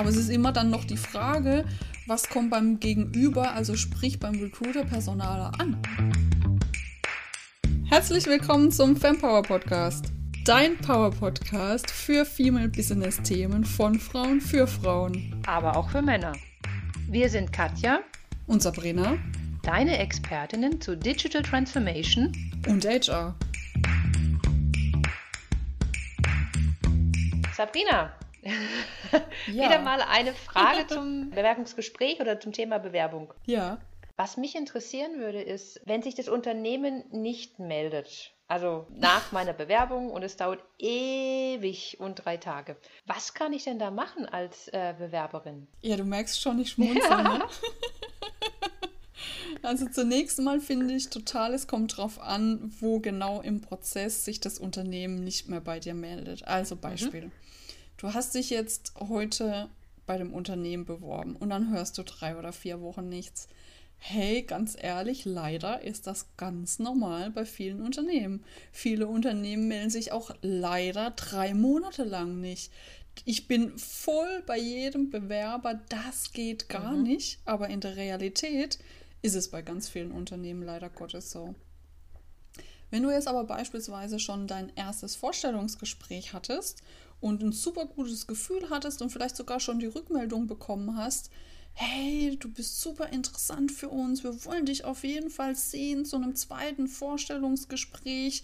Aber es ist immer dann noch die Frage, was kommt beim Gegenüber, also sprich beim Recruiter Personaler an. Herzlich willkommen zum Fempower Podcast. Dein Power Podcast für Female Business Themen von Frauen für Frauen. Aber auch für Männer. Wir sind Katja und Sabrina, deine Expertinnen zu Digital Transformation und HR. Sabrina, ja. wieder mal eine Frage zum Bewerbungsgespräch oder zum Thema Bewerbung. Ja. Was mich interessieren würde, ist, wenn sich das Unternehmen nicht meldet, also nach meiner Bewerbung und es dauert ewig und drei Tage. Was kann ich denn da machen als äh, Bewerberin? Ja, du merkst schon, ich schmunzel. Ja. Ne? Also zunächst mal finde ich total, es kommt drauf an, wo genau im Prozess sich das Unternehmen nicht mehr bei dir meldet. Also mhm. Beispiel. Mhm. Du hast dich jetzt heute bei dem Unternehmen beworben und dann hörst du drei oder vier Wochen nichts. Hey, ganz ehrlich, leider ist das ganz normal bei vielen Unternehmen. Viele Unternehmen melden sich auch leider drei Monate lang nicht. Ich bin voll bei jedem Bewerber, das geht gar mhm. nicht, aber in der Realität ist es bei ganz vielen Unternehmen leider Gottes so. Wenn du jetzt aber beispielsweise schon dein erstes Vorstellungsgespräch hattest und ein super gutes Gefühl hattest und vielleicht sogar schon die Rückmeldung bekommen hast, hey, du bist super interessant für uns, wir wollen dich auf jeden Fall sehen zu einem zweiten Vorstellungsgespräch,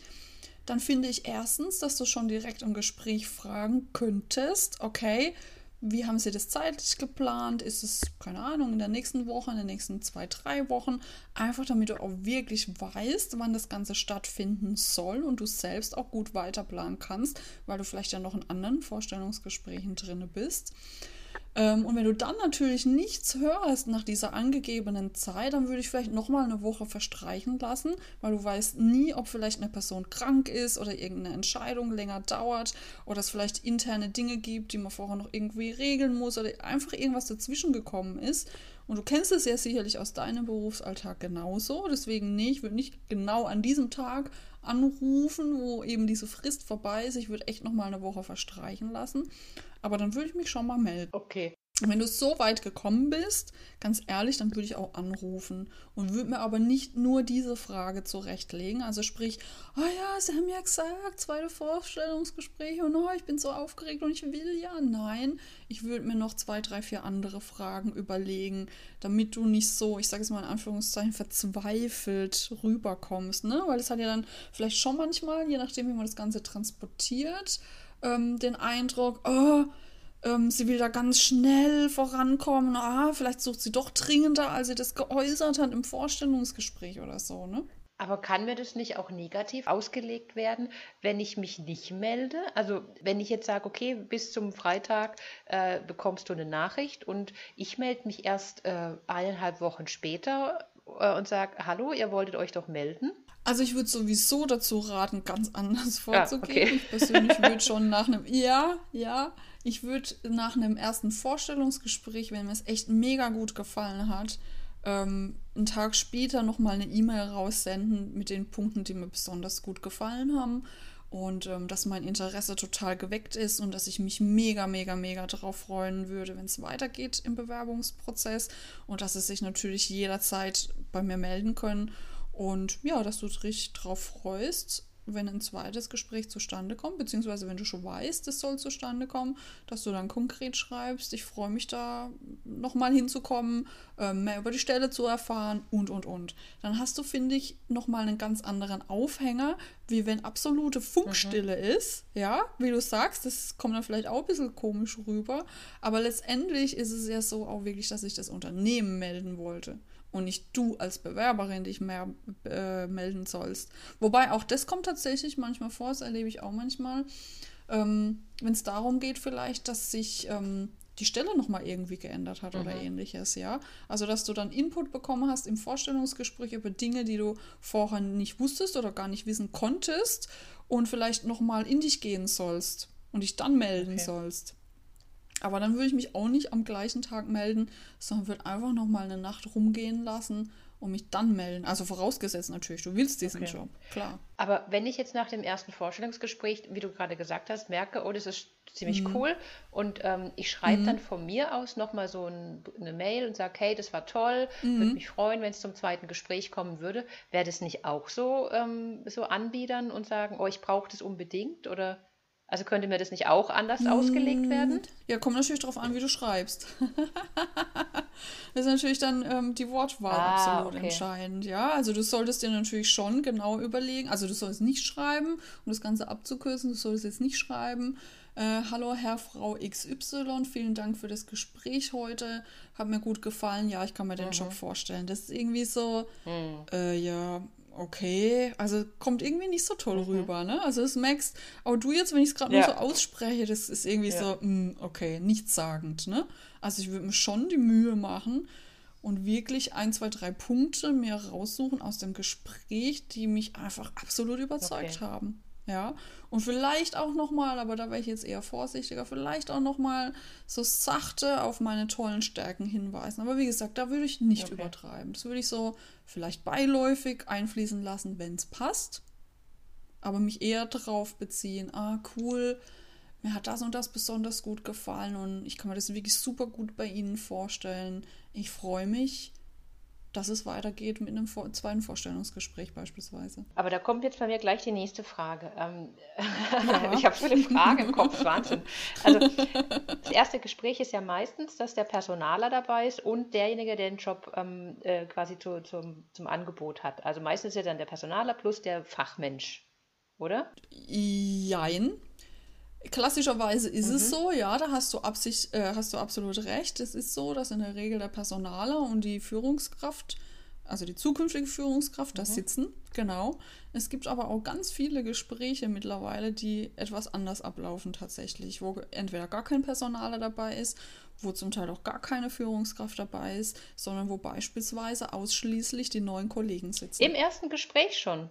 dann finde ich erstens, dass du schon direkt im Gespräch fragen könntest, okay, wie haben Sie das zeitlich geplant? Ist es, keine Ahnung, in der nächsten Woche, in den nächsten zwei, drei Wochen? Einfach damit du auch wirklich weißt, wann das Ganze stattfinden soll und du selbst auch gut weiterplanen kannst, weil du vielleicht ja noch in anderen Vorstellungsgesprächen drin bist. Ähm, und wenn du dann natürlich nichts hörst nach dieser angegebenen Zeit, dann würde ich vielleicht nochmal eine Woche verstreichen lassen, weil du weißt nie, ob vielleicht eine Person krank ist oder irgendeine Entscheidung länger dauert oder es vielleicht interne Dinge gibt, die man vorher noch irgendwie regeln muss oder einfach irgendwas dazwischen gekommen ist. Und du kennst es ja sicherlich aus deinem Berufsalltag genauso. Deswegen, nee, ich würde nicht genau an diesem Tag anrufen, wo eben diese Frist vorbei ist. Ich würde echt nochmal eine Woche verstreichen lassen. Aber dann würde ich mich schon mal melden. Okay. Und wenn du so weit gekommen bist, ganz ehrlich, dann würde ich auch anrufen und würde mir aber nicht nur diese Frage zurechtlegen. Also sprich, oh ja, sie haben ja gesagt, zweite Vorstellungsgespräch und oh, ich bin so aufgeregt und ich will ja. Nein, ich würde mir noch zwei, drei, vier andere Fragen überlegen, damit du nicht so, ich sage es mal in Anführungszeichen, verzweifelt rüberkommst. Ne? Weil es hat ja dann vielleicht schon manchmal, je nachdem, wie man das Ganze transportiert, ähm, den Eindruck, oh, ähm, sie will da ganz schnell vorankommen. Ah, vielleicht sucht sie doch dringender, als sie das geäußert hat im Vorstellungsgespräch oder so, ne? Aber kann mir das nicht auch negativ ausgelegt werden, wenn ich mich nicht melde? Also wenn ich jetzt sage, okay, bis zum Freitag äh, bekommst du eine Nachricht und ich melde mich erst äh, eineinhalb Wochen später äh, und sage, hallo, ihr wolltet euch doch melden. Also ich würde sowieso dazu raten, ganz anders vorzugehen. Ja, okay. Ich persönlich würde schon nach einem, ja, ja, ich würde nach einem ersten Vorstellungsgespräch, wenn mir es echt mega gut gefallen hat, ähm, einen Tag später nochmal eine E-Mail raussenden mit den Punkten, die mir besonders gut gefallen haben. Und ähm, dass mein Interesse total geweckt ist und dass ich mich mega, mega, mega darauf freuen würde, wenn es weitergeht im Bewerbungsprozess und dass es sich natürlich jederzeit bei mir melden können. Und ja, dass du dich drauf freust wenn ein zweites Gespräch zustande kommt, beziehungsweise wenn du schon weißt, es soll zustande kommen, dass du dann konkret schreibst, ich freue mich da nochmal hinzukommen, äh, mehr über die Stelle zu erfahren und, und, und. Dann hast du, finde ich, nochmal einen ganz anderen Aufhänger, wie wenn absolute Funkstille mhm. ist, ja, wie du sagst, das kommt dann vielleicht auch ein bisschen komisch rüber, aber letztendlich ist es ja so auch wirklich, dass ich das Unternehmen melden wollte und nicht du als Bewerberin dich mehr äh, melden sollst. Wobei auch das kommt tatsächlich manchmal vor, das erlebe ich auch manchmal, ähm, wenn es darum geht vielleicht, dass sich ähm, die Stelle nochmal irgendwie geändert hat mhm. oder ähnliches, ja. Also, dass du dann Input bekommen hast im Vorstellungsgespräch über Dinge, die du vorher nicht wusstest oder gar nicht wissen konntest und vielleicht nochmal in dich gehen sollst und dich dann melden okay. sollst. Aber dann würde ich mich auch nicht am gleichen Tag melden, sondern würde einfach noch mal eine Nacht rumgehen lassen und mich dann melden. Also vorausgesetzt natürlich, du willst diesen okay. Job, klar. Aber wenn ich jetzt nach dem ersten Vorstellungsgespräch, wie du gerade gesagt hast, merke, oh, das ist ziemlich mhm. cool. Und ähm, ich schreibe mhm. dann von mir aus nochmal so ein, eine Mail und sage, hey, das war toll, mhm. würde mich freuen, wenn es zum zweiten Gespräch kommen würde. Wäre das nicht auch so, ähm, so anbiedern und sagen, oh, ich brauche das unbedingt? Oder also könnte mir das nicht auch anders mm, ausgelegt werden? Ja, kommt natürlich darauf an, wie du schreibst. das ist natürlich dann ähm, die Wortwahl ah, absolut okay. entscheidend, ja. Also du solltest dir natürlich schon genau überlegen, also du sollst nicht schreiben, um das Ganze abzukürzen, du solltest jetzt nicht schreiben, äh, hallo Herr, Frau XY, vielen Dank für das Gespräch heute, hat mir gut gefallen, ja, ich kann mir den mhm. Job vorstellen. Das ist irgendwie so, mhm. äh, ja, okay, also kommt irgendwie nicht so toll mhm. rüber, ne? Also das merkst, aber du jetzt, wenn ich es gerade ja. nur so ausspreche, das ist irgendwie ja. so, mh, hm, okay, nichtssagend, ne? Also ich würde mir schon die Mühe machen und wirklich ein, zwei, drei Punkte mir raussuchen aus dem Gespräch, die mich einfach absolut überzeugt okay. haben. Ja, und vielleicht auch nochmal, aber da wäre ich jetzt eher vorsichtiger, vielleicht auch nochmal so sachte auf meine tollen Stärken hinweisen. Aber wie gesagt, da würde ich nicht okay. übertreiben. Das würde ich so vielleicht beiläufig einfließen lassen, wenn es passt. Aber mich eher darauf beziehen, ah, cool, mir hat das und das besonders gut gefallen und ich kann mir das wirklich super gut bei Ihnen vorstellen. Ich freue mich dass es weitergeht mit einem zweiten Vorstellungsgespräch beispielsweise. Aber da kommt jetzt bei mir gleich die nächste Frage. Ähm, ja. ich habe viele Fragen im Kopf, Wahnsinn. Also das erste Gespräch ist ja meistens, dass der Personaler dabei ist und derjenige, der den Job ähm, äh, quasi zu, zum, zum Angebot hat. Also meistens ist ja dann der Personaler plus der Fachmensch, oder? Jein. Klassischerweise ist mhm. es so, ja, da hast du, Absicht, äh, hast du absolut recht. Es ist so, dass in der Regel der Personaler und die Führungskraft, also die zukünftige Führungskraft, mhm. da sitzen, genau. Es gibt aber auch ganz viele Gespräche mittlerweile, die etwas anders ablaufen tatsächlich, wo entweder gar kein Personaler dabei ist, wo zum Teil auch gar keine Führungskraft dabei ist, sondern wo beispielsweise ausschließlich die neuen Kollegen sitzen. Im ersten Gespräch schon.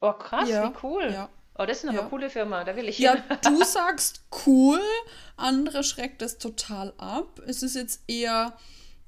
Oh, krass, ja, wie cool. Ja. Oh, das ist eine ja. coole Firma, da will ich Ja, du sagst cool, andere schreckt das total ab. Es ist jetzt eher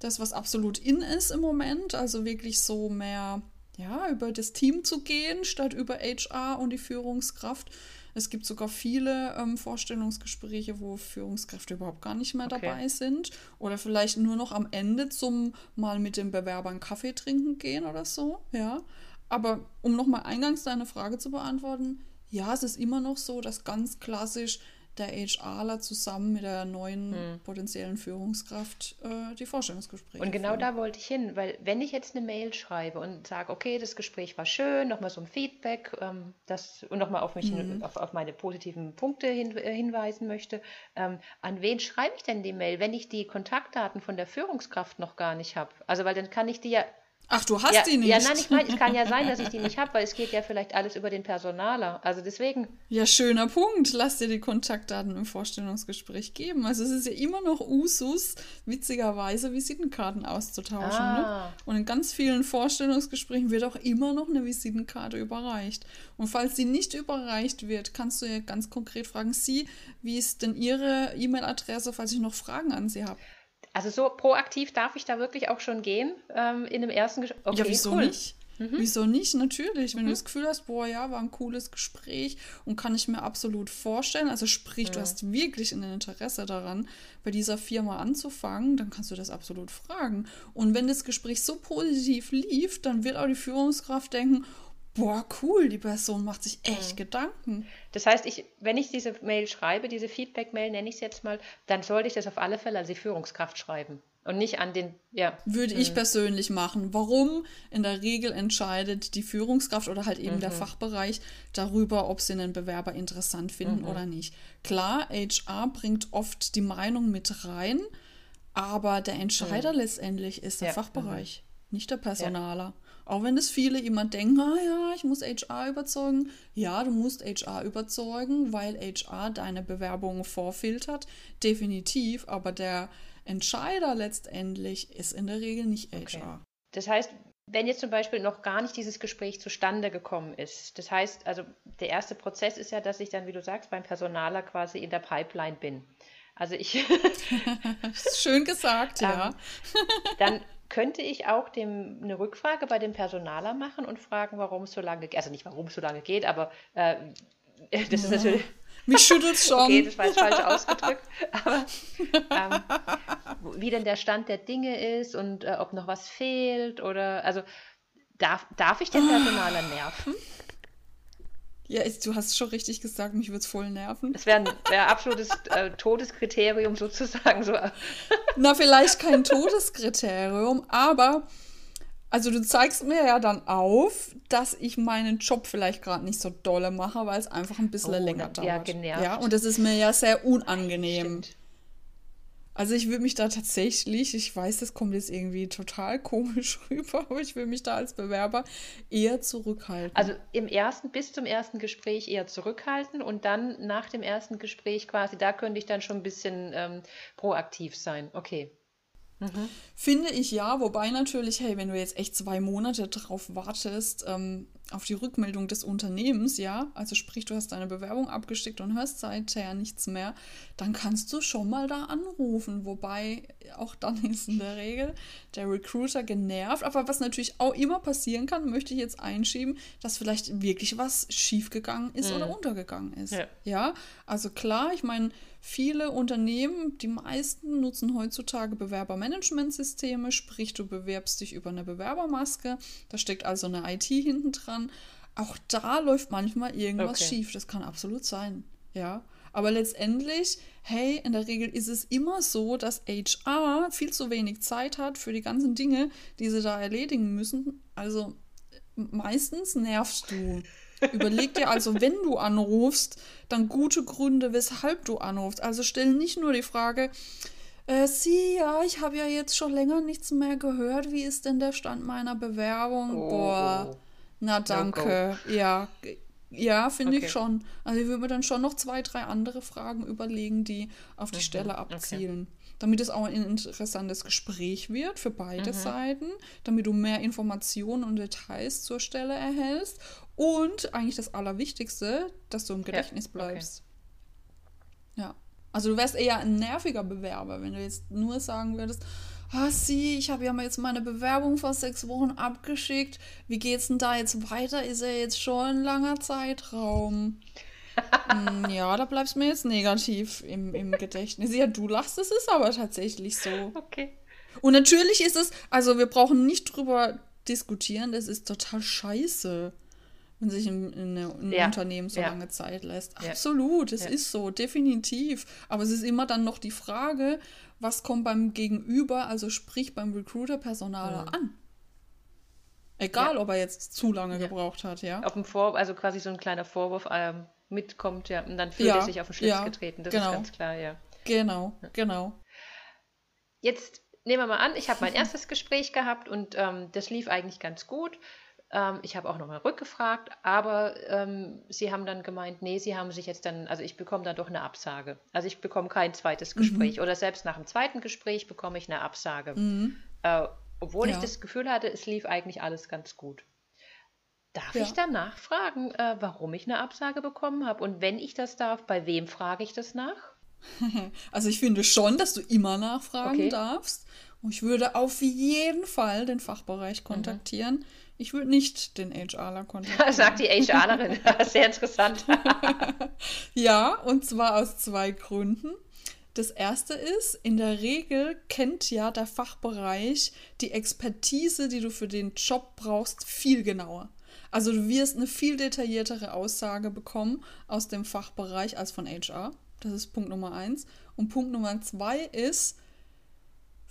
das, was absolut in ist im Moment, also wirklich so mehr, ja, über das Team zu gehen, statt über HR und die Führungskraft. Es gibt sogar viele ähm, Vorstellungsgespräche, wo Führungskräfte überhaupt gar nicht mehr okay. dabei sind oder vielleicht nur noch am Ende zum mal mit den Bewerbern Kaffee trinken gehen oder so, ja. Aber um nochmal eingangs deine Frage zu beantworten, ja, es ist immer noch so, dass ganz klassisch der HRler zusammen mit der neuen hm. potenziellen Führungskraft äh, die Vorstellungsgespräche. Und genau führen. da wollte ich hin, weil wenn ich jetzt eine Mail schreibe und sage, okay, das Gespräch war schön, nochmal so ein Feedback ähm, das, und nochmal auf, mich, mhm. auf, auf meine positiven Punkte hin, äh, hinweisen möchte, ähm, an wen schreibe ich denn die Mail, wenn ich die Kontaktdaten von der Führungskraft noch gar nicht habe? Also, weil dann kann ich die ja Ach, du hast ja, die nicht? Ja, nein, ich meine, es kann ja sein, dass ich die nicht habe, weil es geht ja vielleicht alles über den Personaler. Also deswegen. Ja, schöner Punkt. Lass dir die Kontaktdaten im Vorstellungsgespräch geben. Also es ist ja immer noch Usus, witzigerweise Visitenkarten auszutauschen. Ne? Ah. Ne? Und in ganz vielen Vorstellungsgesprächen wird auch immer noch eine Visitenkarte überreicht. Und falls sie nicht überreicht wird, kannst du ja ganz konkret fragen, Sie, wie ist denn Ihre E-Mail-Adresse, falls ich noch Fragen an Sie habe? Also so proaktiv darf ich da wirklich auch schon gehen ähm, in dem ersten Gespräch. Okay, ja, wieso cool. nicht? Mhm. Wieso nicht? Natürlich. Wenn mhm. du das Gefühl hast, boah, ja, war ein cooles Gespräch und kann ich mir absolut vorstellen, also sprich, mhm. du hast wirklich ein Interesse daran, bei dieser Firma anzufangen, dann kannst du das absolut fragen. Und wenn das Gespräch so positiv lief, dann wird auch die Führungskraft denken, boah, cool, die Person macht sich echt mhm. Gedanken. Das heißt, ich, wenn ich diese Mail schreibe, diese Feedback-Mail nenne ich es jetzt mal, dann sollte ich das auf alle Fälle an die Führungskraft schreiben. Und nicht an den, ja. Würde mhm. ich persönlich machen. Warum? In der Regel entscheidet die Führungskraft oder halt eben mhm. der Fachbereich darüber, ob sie einen Bewerber interessant finden mhm. oder nicht. Klar, HR bringt oft die Meinung mit rein, aber der Entscheider mhm. letztendlich ist der ja. Fachbereich, mhm. nicht der Personaler. Ja. Auch wenn es viele jemand denken, ah ja, ich muss HR überzeugen. Ja, du musst HR überzeugen, weil HR deine Bewerbungen vorfiltert. Definitiv. Aber der Entscheider letztendlich ist in der Regel nicht HR. Okay. Das heißt, wenn jetzt zum Beispiel noch gar nicht dieses Gespräch zustande gekommen ist, das heißt, also der erste Prozess ist ja, dass ich dann, wie du sagst, beim Personaler quasi in der Pipeline bin. Also ich. Schön gesagt, ja. dann könnte ich auch dem eine Rückfrage bei dem Personaler machen und fragen, warum es so lange geht. Also nicht, warum es so lange geht, aber äh, das ja. ist natürlich. Mich schüttelt schon. Okay, das war jetzt falsch ausgedrückt. Aber ähm, wie denn der Stand der Dinge ist und äh, ob noch was fehlt oder also darf, darf ich den Personaler nerven? Ja, ist, du hast schon richtig gesagt, mich würde es voll nerven. Das wäre ein wär absolutes äh, Todeskriterium sozusagen. So. Na, vielleicht kein Todeskriterium, aber also du zeigst mir ja dann auf, dass ich meinen Job vielleicht gerade nicht so dolle mache, weil es einfach ein bisschen oh, länger dauert. Ja, genervt. Ja, und das ist mir ja sehr unangenehm. Stimmt. Also ich würde mich da tatsächlich, ich weiß, das kommt jetzt irgendwie total komisch rüber, aber ich will mich da als Bewerber eher zurückhalten. Also im ersten, bis zum ersten Gespräch eher zurückhalten und dann nach dem ersten Gespräch quasi, da könnte ich dann schon ein bisschen ähm, proaktiv sein. Okay. Mhm. Finde ich ja, wobei natürlich, hey, wenn du jetzt echt zwei Monate drauf wartest, ähm, auf die Rückmeldung des Unternehmens, ja, also sprich, du hast deine Bewerbung abgeschickt und hörst seither nichts mehr, dann kannst du schon mal da anrufen. Wobei auch dann ist in der Regel der Recruiter genervt. Aber was natürlich auch immer passieren kann, möchte ich jetzt einschieben, dass vielleicht wirklich was schiefgegangen ist mhm. oder untergegangen ist. Ja. ja, also klar, ich meine, Viele Unternehmen, die meisten, nutzen heutzutage Bewerbermanagementsysteme, sprich du bewerbst dich über eine Bewerbermaske, da steckt also eine IT hinten dran. Auch da läuft manchmal irgendwas okay. schief, das kann absolut sein. Ja, aber letztendlich, hey, in der Regel ist es immer so, dass HR viel zu wenig Zeit hat für die ganzen Dinge, die sie da erledigen müssen. Also meistens nervst du. Überleg dir also, wenn du anrufst, dann gute Gründe, weshalb du anrufst. Also stell nicht nur die Frage, äh, Sie, ja, ich habe ja jetzt schon länger nichts mehr gehört. Wie ist denn der Stand meiner Bewerbung? Oh. Boah, na danke. No ja, ja, finde okay. ich schon. Also ich würde mir dann schon noch zwei, drei andere Fragen überlegen, die auf die mhm. Stelle abzielen. Okay damit es auch ein interessantes Gespräch wird für beide mhm. Seiten, damit du mehr Informationen und Details zur Stelle erhältst und eigentlich das Allerwichtigste, dass du im Gedächtnis ja. bleibst. Okay. Ja. Also du wärst eher ein nerviger Bewerber, wenn du jetzt nur sagen würdest, sie, ich habe ja mal jetzt meine Bewerbung vor sechs Wochen abgeschickt. Wie geht's denn da jetzt weiter? Ist ja jetzt schon ein langer Zeitraum. Hm, ja, da bleibst du mir jetzt negativ im, im Gedächtnis. Ja, du lachst, es ist aber tatsächlich so. Okay. Und natürlich ist es, also wir brauchen nicht drüber diskutieren, das ist total scheiße, wenn sich in, in, in ja. Unternehmen so ja. lange Zeit lässt. Absolut, es ist so, definitiv. Aber es ist immer dann noch die Frage, was kommt beim Gegenüber, also sprich beim Recruiter-Personaler mhm. an. Egal, ob er jetzt zu lange gebraucht hat, ja. Auf dem Vor also quasi so ein kleiner Vorwurf, ähm, mitkommt, ja. Und dann fühlt er sich auf den Schlitz ja, getreten. Das genau. ist ganz klar, ja. Genau, genau. Jetzt nehmen wir mal an, ich habe mein erstes Gespräch gehabt und ähm, das lief eigentlich ganz gut. Ähm, ich habe auch nochmal rückgefragt, aber ähm, sie haben dann gemeint, nee, sie haben sich jetzt dann, also ich bekomme dann doch eine Absage. Also ich bekomme kein zweites mhm. Gespräch mhm. oder selbst nach dem zweiten Gespräch bekomme ich eine Absage. Mhm. Äh, obwohl ja. ich das Gefühl hatte, es lief eigentlich alles ganz gut. Darf ja. ich dann nachfragen, äh, warum ich eine Absage bekommen habe? Und wenn ich das darf, bei wem frage ich das nach? Also ich finde schon, dass du immer nachfragen okay. darfst. Und ich würde auf jeden Fall den Fachbereich kontaktieren. Mhm. Ich würde nicht den HRler kontaktieren. Sagt die HRlerin. Sehr interessant. ja, und zwar aus zwei Gründen. Das erste ist, in der Regel kennt ja der Fachbereich die Expertise, die du für den Job brauchst, viel genauer. Also du wirst eine viel detailliertere Aussage bekommen aus dem Fachbereich als von HR. Das ist Punkt Nummer eins. Und Punkt Nummer zwei ist,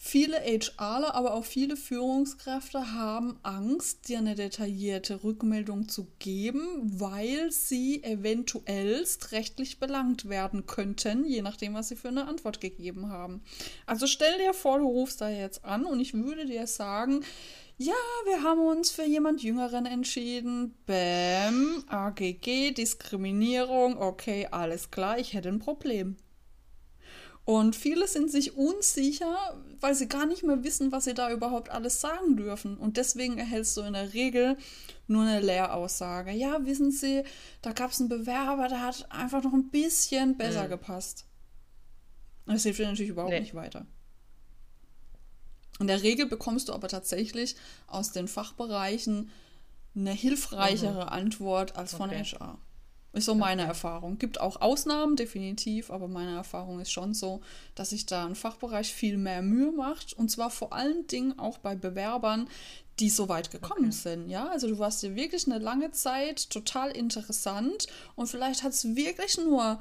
viele HRler, aber auch viele Führungskräfte haben Angst, dir eine detaillierte Rückmeldung zu geben, weil sie eventuell rechtlich belangt werden könnten, je nachdem, was sie für eine Antwort gegeben haben. Also stell dir vor, du rufst da jetzt an und ich würde dir sagen, ja, wir haben uns für jemand Jüngeren entschieden. Bäm, AGG, Diskriminierung, okay, alles klar, ich hätte ein Problem. Und viele sind sich unsicher, weil sie gar nicht mehr wissen, was sie da überhaupt alles sagen dürfen. Und deswegen erhältst du in der Regel nur eine Lehraussage. Ja, wissen Sie, da gab es einen Bewerber, der hat einfach noch ein bisschen besser mhm. gepasst. Das hilft dir natürlich überhaupt nee. nicht weiter. In der Regel bekommst du aber tatsächlich aus den Fachbereichen eine hilfreichere mhm. Antwort als von okay. HR. Ist so meine okay. Erfahrung. Gibt auch Ausnahmen, definitiv, aber meine Erfahrung ist schon so, dass sich da ein Fachbereich viel mehr Mühe macht. Und zwar vor allen Dingen auch bei Bewerbern, die so weit gekommen okay. sind. Ja, also du warst dir wirklich eine lange Zeit total interessant und vielleicht hat es wirklich nur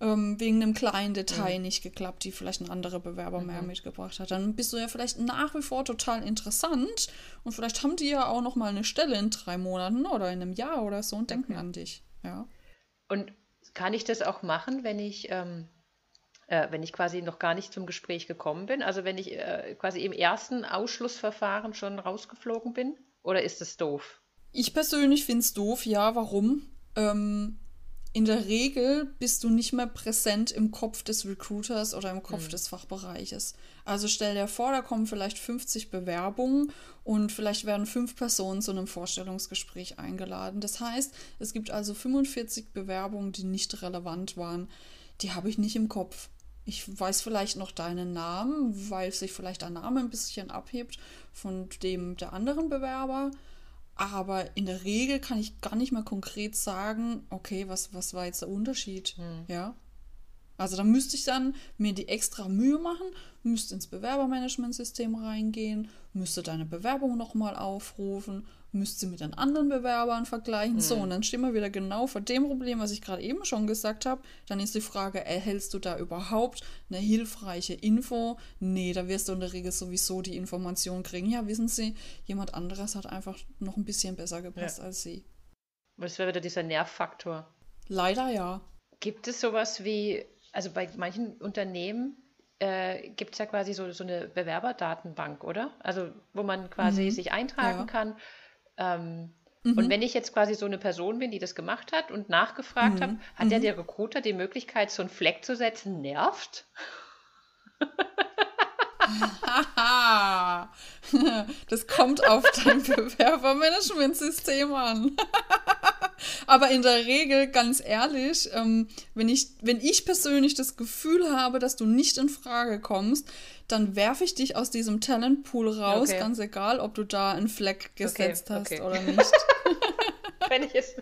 ähm, wegen einem kleinen Detail ja. nicht geklappt, die vielleicht ein anderer Bewerber mhm. mehr mitgebracht hat. Dann bist du ja vielleicht nach wie vor total interessant und vielleicht haben die ja auch noch mal eine Stelle in drei Monaten oder in einem Jahr oder so und denken an dich. Ja. Und kann ich das auch machen, wenn ich, ähm, äh, wenn ich quasi noch gar nicht zum Gespräch gekommen bin? Also wenn ich äh, quasi im ersten Ausschlussverfahren schon rausgeflogen bin? Oder ist das doof? Ich persönlich finde es doof, ja. Warum? Ähm, in der Regel bist du nicht mehr präsent im Kopf des Recruiters oder im Kopf mhm. des Fachbereiches. Also stell dir vor, da kommen vielleicht 50 Bewerbungen und vielleicht werden fünf Personen zu einem Vorstellungsgespräch eingeladen. Das heißt, es gibt also 45 Bewerbungen, die nicht relevant waren. Die habe ich nicht im Kopf. Ich weiß vielleicht noch deinen Namen, weil sich vielleicht der Name ein bisschen abhebt von dem der anderen Bewerber. Aber in der Regel kann ich gar nicht mehr konkret sagen, okay, was, was war jetzt der Unterschied? Hm. Ja. Also da müsste ich dann mir die extra Mühe machen, müsste ins Bewerbermanagementsystem reingehen, müsste deine Bewerbung nochmal aufrufen, müsste sie mit den anderen Bewerbern vergleichen. Mhm. So, und dann stehen wir wieder genau vor dem Problem, was ich gerade eben schon gesagt habe. Dann ist die Frage, erhältst du da überhaupt eine hilfreiche Info? Nee, da wirst du in der Regel sowieso die Information kriegen. Ja, wissen Sie, jemand anderes hat einfach noch ein bisschen besser gepasst ja. als Sie. Das wäre wieder dieser Nervfaktor. Leider ja. Gibt es sowas wie, also bei manchen Unternehmen äh, gibt es ja quasi so, so eine Bewerberdatenbank, oder? Also wo man quasi mhm. sich eintragen ja. kann ähm, mhm. Und wenn ich jetzt quasi so eine Person bin, die das gemacht hat und nachgefragt mhm. habe, hat ja mhm. der Recruiter die Möglichkeit, so einen Fleck zu setzen, nervt? das kommt auf dein Bewerbermanagementsystem an. Aber in der Regel, ganz ehrlich, ähm, wenn, ich, wenn ich persönlich das Gefühl habe, dass du nicht in Frage kommst, dann werfe ich dich aus diesem Talentpool raus, okay. ganz egal, ob du da einen Fleck gesetzt okay, hast oder nicht. wenn ich es.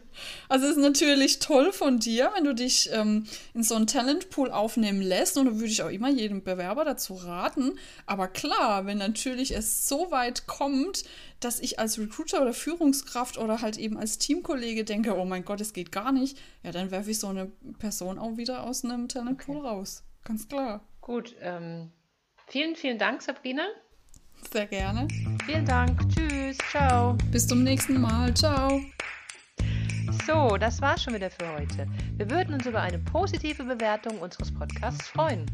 Also es ist natürlich toll von dir, wenn du dich ähm, in so einen Talentpool aufnehmen lässt. Und da würde ich auch immer jedem Bewerber dazu raten. Aber klar, wenn natürlich es so weit kommt, dass ich als Recruiter oder Führungskraft oder halt eben als Teamkollege denke, oh mein Gott, es geht gar nicht, ja, dann werfe ich so eine Person auch wieder aus einem Talentpool okay. raus. Ganz klar. Gut, ähm, Vielen, vielen Dank, Sabrina. Sehr gerne. Vielen Dank. Tschüss. Ciao. Bis zum nächsten Mal. Ciao. So, das war's schon wieder für heute. Wir würden uns über eine positive Bewertung unseres Podcasts freuen.